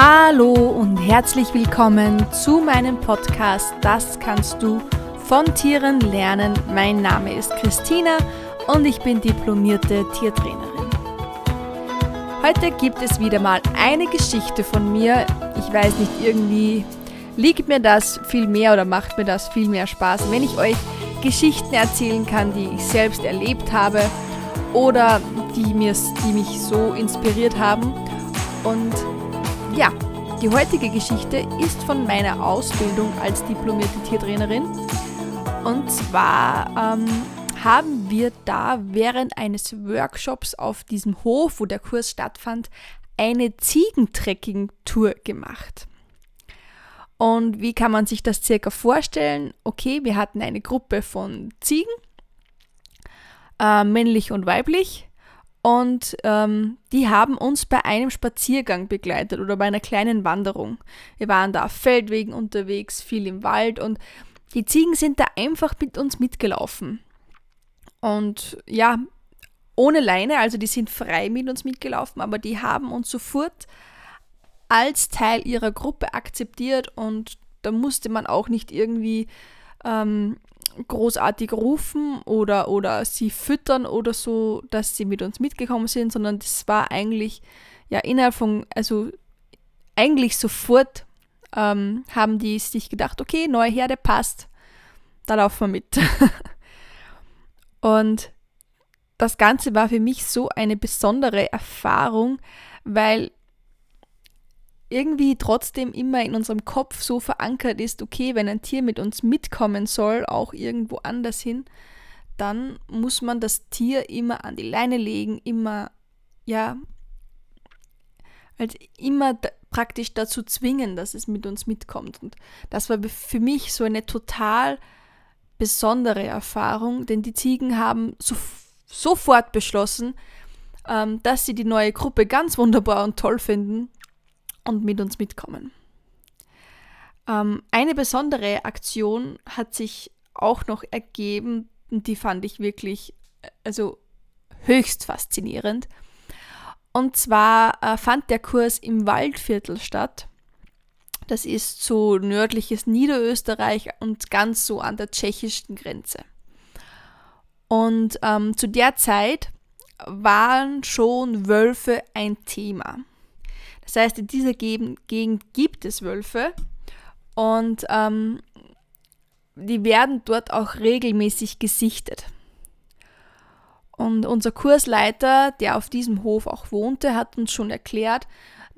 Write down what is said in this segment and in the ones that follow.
Hallo und herzlich willkommen zu meinem Podcast Das kannst du von Tieren lernen. Mein Name ist Christina und ich bin diplomierte Tiertrainerin. Heute gibt es wieder mal eine Geschichte von mir. Ich weiß nicht, irgendwie liegt mir das viel mehr oder macht mir das viel mehr Spaß, wenn ich euch Geschichten erzählen kann, die ich selbst erlebt habe oder die, mir, die mich so inspiriert haben. Und ja, die heutige Geschichte ist von meiner Ausbildung als diplomierte Tiertrainerin. Und zwar ähm, haben wir da während eines Workshops auf diesem Hof, wo der Kurs stattfand, eine Ziegentrekking-Tour gemacht. Und wie kann man sich das circa vorstellen? Okay, wir hatten eine Gruppe von Ziegen, äh, männlich und weiblich, und ähm, die haben uns bei einem Spaziergang begleitet oder bei einer kleinen Wanderung. Wir waren da auf Feldwegen unterwegs, viel im Wald und die Ziegen sind da einfach mit uns mitgelaufen. Und ja, ohne Leine, also die sind frei mit uns mitgelaufen, aber die haben uns sofort als Teil ihrer Gruppe akzeptiert und da musste man auch nicht irgendwie ähm, großartig rufen oder, oder sie füttern oder so, dass sie mit uns mitgekommen sind, sondern das war eigentlich ja innerhalb von, also eigentlich sofort ähm, haben die sich gedacht, okay, neue Herde passt, da laufen wir mit. und das Ganze war für mich so eine besondere Erfahrung, weil irgendwie trotzdem immer in unserem Kopf so verankert ist, okay, wenn ein Tier mit uns mitkommen soll, auch irgendwo anders hin, dann muss man das Tier immer an die Leine legen, immer, ja, als immer praktisch dazu zwingen, dass es mit uns mitkommt. Und das war für mich so eine total besondere Erfahrung, denn die Ziegen haben so, sofort beschlossen, ähm, dass sie die neue Gruppe ganz wunderbar und toll finden und mit uns mitkommen. Ähm, eine besondere Aktion hat sich auch noch ergeben, die fand ich wirklich also höchst faszinierend. Und zwar äh, fand der Kurs im Waldviertel statt. Das ist so nördliches Niederösterreich und ganz so an der tschechischen Grenze. Und ähm, zu der Zeit waren schon Wölfe ein Thema. Das heißt, in dieser Gegend gibt es Wölfe und ähm, die werden dort auch regelmäßig gesichtet. Und unser Kursleiter, der auf diesem Hof auch wohnte, hat uns schon erklärt,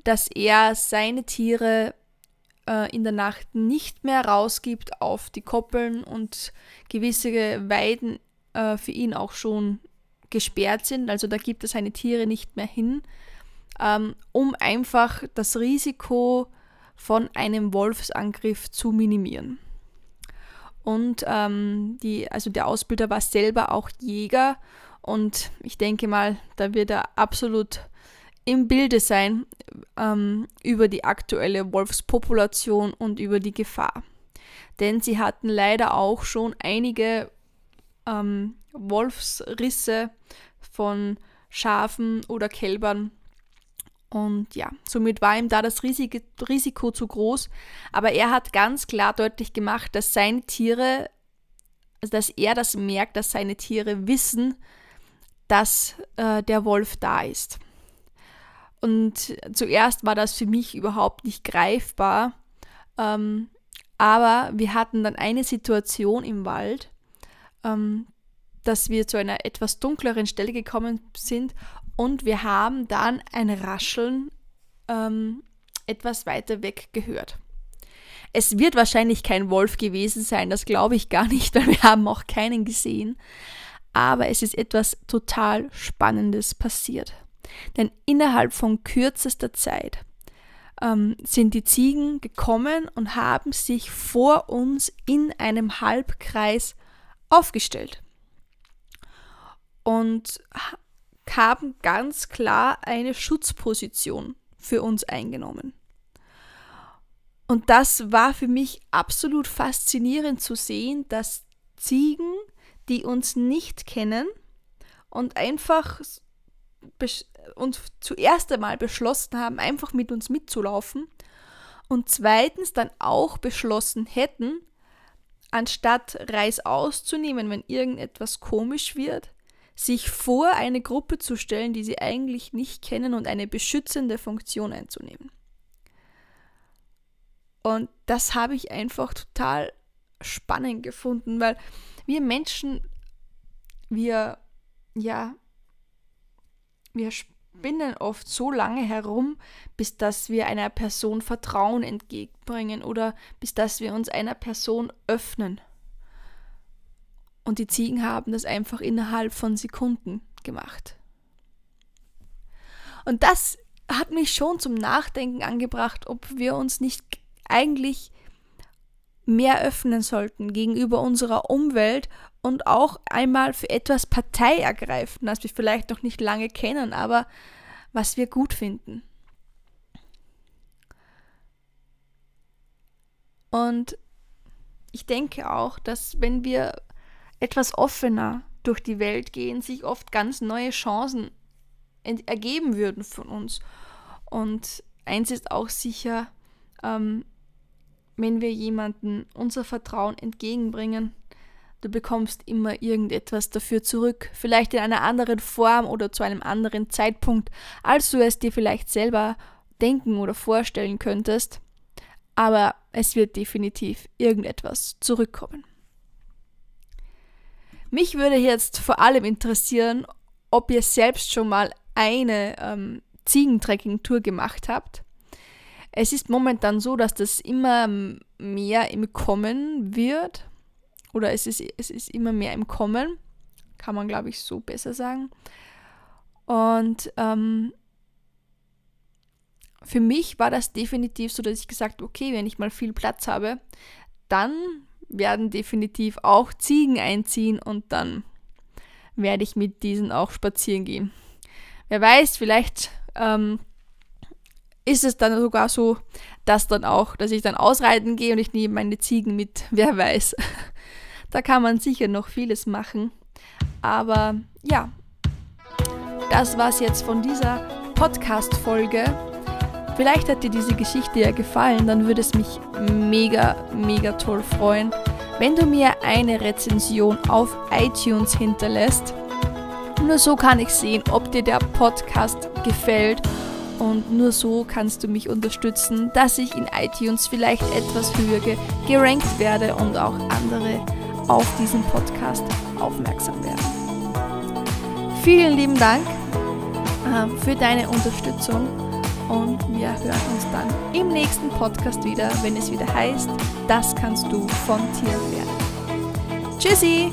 dass er seine Tiere äh, in der Nacht nicht mehr rausgibt auf die Koppeln und gewisse Weiden äh, für ihn auch schon gesperrt sind. Also da gibt er seine Tiere nicht mehr hin, ähm, um einfach das Risiko von einem Wolfsangriff zu minimieren. Und ähm, die, also der Ausbilder war selber auch Jäger und ich denke mal, da wird er absolut im Bilde sein ähm, über die aktuelle Wolfspopulation und über die Gefahr. Denn sie hatten leider auch schon einige ähm, Wolfsrisse von Schafen oder Kälbern und ja, somit war ihm da das Risiko zu groß. Aber er hat ganz klar deutlich gemacht, dass seine Tiere, also dass er das merkt, dass seine Tiere wissen, dass äh, der Wolf da ist. Und zuerst war das für mich überhaupt nicht greifbar. Ähm, aber wir hatten dann eine Situation im Wald, ähm, dass wir zu einer etwas dunkleren Stelle gekommen sind und wir haben dann ein Rascheln ähm, etwas weiter weg gehört. Es wird wahrscheinlich kein Wolf gewesen sein, das glaube ich gar nicht, weil wir haben auch keinen gesehen. Aber es ist etwas total Spannendes passiert. Denn innerhalb von kürzester Zeit ähm, sind die Ziegen gekommen und haben sich vor uns in einem Halbkreis aufgestellt. Und haben ganz klar eine Schutzposition für uns eingenommen. Und das war für mich absolut faszinierend zu sehen, dass Ziegen, die uns nicht kennen und einfach uns zuerst einmal beschlossen haben, einfach mit uns mitzulaufen und zweitens dann auch beschlossen hätten, anstatt Reis auszunehmen, wenn irgendetwas komisch wird, sich vor eine Gruppe zu stellen, die sie eigentlich nicht kennen und eine beschützende Funktion einzunehmen. Und das habe ich einfach total spannend gefunden, weil wir Menschen, wir, ja, wir spinnen oft so lange herum, bis dass wir einer Person Vertrauen entgegenbringen oder bis dass wir uns einer Person öffnen. Und die Ziegen haben das einfach innerhalb von Sekunden gemacht. Und das hat mich schon zum Nachdenken angebracht, ob wir uns nicht eigentlich mehr öffnen sollten gegenüber unserer Umwelt und auch einmal für etwas Partei ergreifen, das wir vielleicht noch nicht lange kennen, aber was wir gut finden. Und ich denke auch, dass wenn wir etwas offener durch die Welt gehen, sich oft ganz neue Chancen ergeben würden von uns. Und eins ist auch sicher, ähm, wenn wir jemanden unser Vertrauen entgegenbringen, du bekommst immer irgendetwas dafür zurück, vielleicht in einer anderen Form oder zu einem anderen Zeitpunkt, als du es dir vielleicht selber denken oder vorstellen könntest, aber es wird definitiv irgendetwas zurückkommen. Mich würde jetzt vor allem interessieren, ob ihr selbst schon mal eine ähm, Ziegentrekking-Tour gemacht habt. Es ist momentan so, dass das immer mehr im Kommen wird. Oder es ist, es ist immer mehr im Kommen. Kann man, glaube ich, so besser sagen. Und ähm, für mich war das definitiv so, dass ich gesagt habe, okay, wenn ich mal viel Platz habe, dann werden definitiv auch Ziegen einziehen und dann werde ich mit diesen auch spazieren gehen. Wer weiß, vielleicht ähm, ist es dann sogar so, dass dann auch, dass ich dann ausreiten gehe und ich nehme meine Ziegen mit. Wer weiß. Da kann man sicher noch vieles machen. Aber ja, das war es jetzt von dieser Podcast-Folge. Vielleicht hat dir diese Geschichte ja gefallen, dann würde es mich mega, mega toll freuen, wenn du mir eine Rezension auf iTunes hinterlässt. Nur so kann ich sehen, ob dir der Podcast gefällt und nur so kannst du mich unterstützen, dass ich in iTunes vielleicht etwas höher gerankt werde und auch andere auf diesen Podcast aufmerksam werden. Vielen lieben Dank äh, für deine Unterstützung und wir hören uns dann im nächsten Podcast wieder, wenn es wieder heißt, das kannst du von Tieren lernen. Tschüssi!